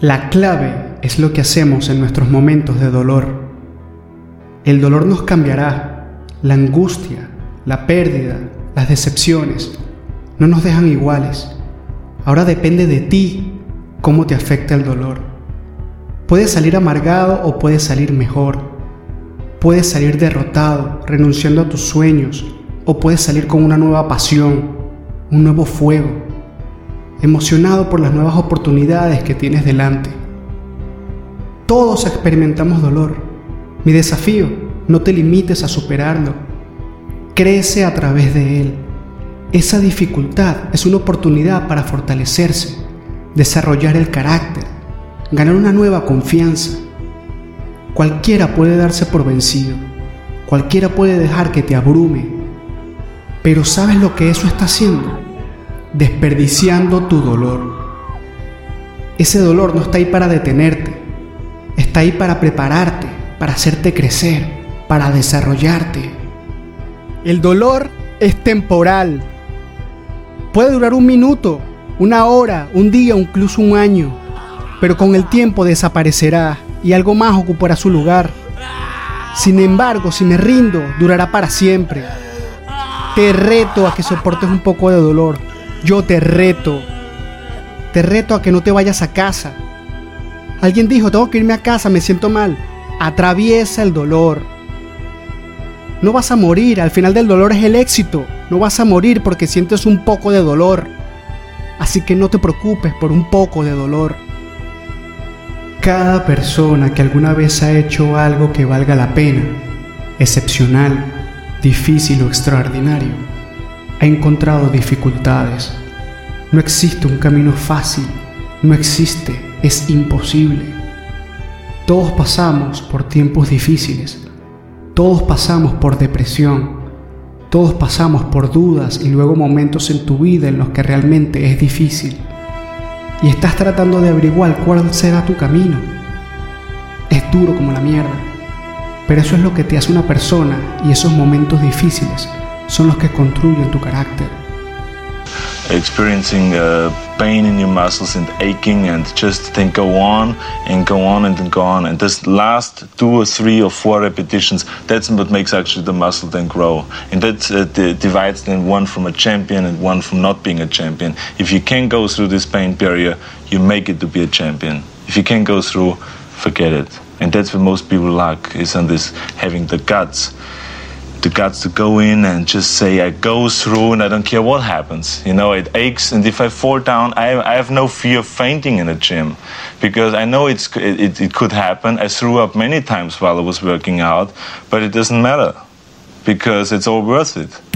La clave es lo que hacemos en nuestros momentos de dolor. El dolor nos cambiará, la angustia, la pérdida, las decepciones, no nos dejan iguales. Ahora depende de ti cómo te afecta el dolor. Puedes salir amargado o puedes salir mejor. Puedes salir derrotado, renunciando a tus sueños, o puedes salir con una nueva pasión, un nuevo fuego, emocionado por las nuevas oportunidades que tienes delante. Todos experimentamos dolor. Mi desafío, no te limites a superarlo. Crece a través de él. Esa dificultad es una oportunidad para fortalecerse, desarrollar el carácter, ganar una nueva confianza. Cualquiera puede darse por vencido, cualquiera puede dejar que te abrume, pero ¿sabes lo que eso está haciendo? Desperdiciando tu dolor. Ese dolor no está ahí para detenerte, está ahí para prepararte, para hacerte crecer, para desarrollarte. El dolor es temporal, Puede durar un minuto, una hora, un día incluso un año, pero con el tiempo desaparecerá y algo más ocupará su lugar. Sin embargo, si me rindo, durará para siempre. Te reto a que soportes un poco de dolor. Yo te reto. Te reto a que no te vayas a casa. Alguien dijo, tengo que irme a casa, me siento mal. Atraviesa el dolor. No vas a morir, al final del dolor es el éxito. No vas a morir porque sientes un poco de dolor. Así que no te preocupes por un poco de dolor. Cada persona que alguna vez ha hecho algo que valga la pena, excepcional, difícil o extraordinario, ha encontrado dificultades. No existe un camino fácil, no existe, es imposible. Todos pasamos por tiempos difíciles todos pasamos por depresión, todos pasamos por dudas y luego momentos en tu vida en los que realmente es difícil. Y estás tratando de averiguar cuál será tu camino. Es duro como la mierda, pero eso es lo que te hace una persona y esos momentos difíciles son los que construyen tu carácter. experiencing uh, pain in your muscles and aching and just then go on and go on and then go on. And this last two or three or four repetitions that's what makes actually the muscle then grow. And that uh, divides then one from a champion and one from not being a champion. If you can go through this pain barrier you make it to be a champion. If you can't go through forget it. And that's what most people lack is on this having the guts the guts to go in and just say I go through and I don't care what happens. You know, it aches, and if I fall down, I, I have no fear of fainting in a gym because I know it's, it, it could happen. I threw up many times while I was working out, but it doesn't matter because it's all worth it.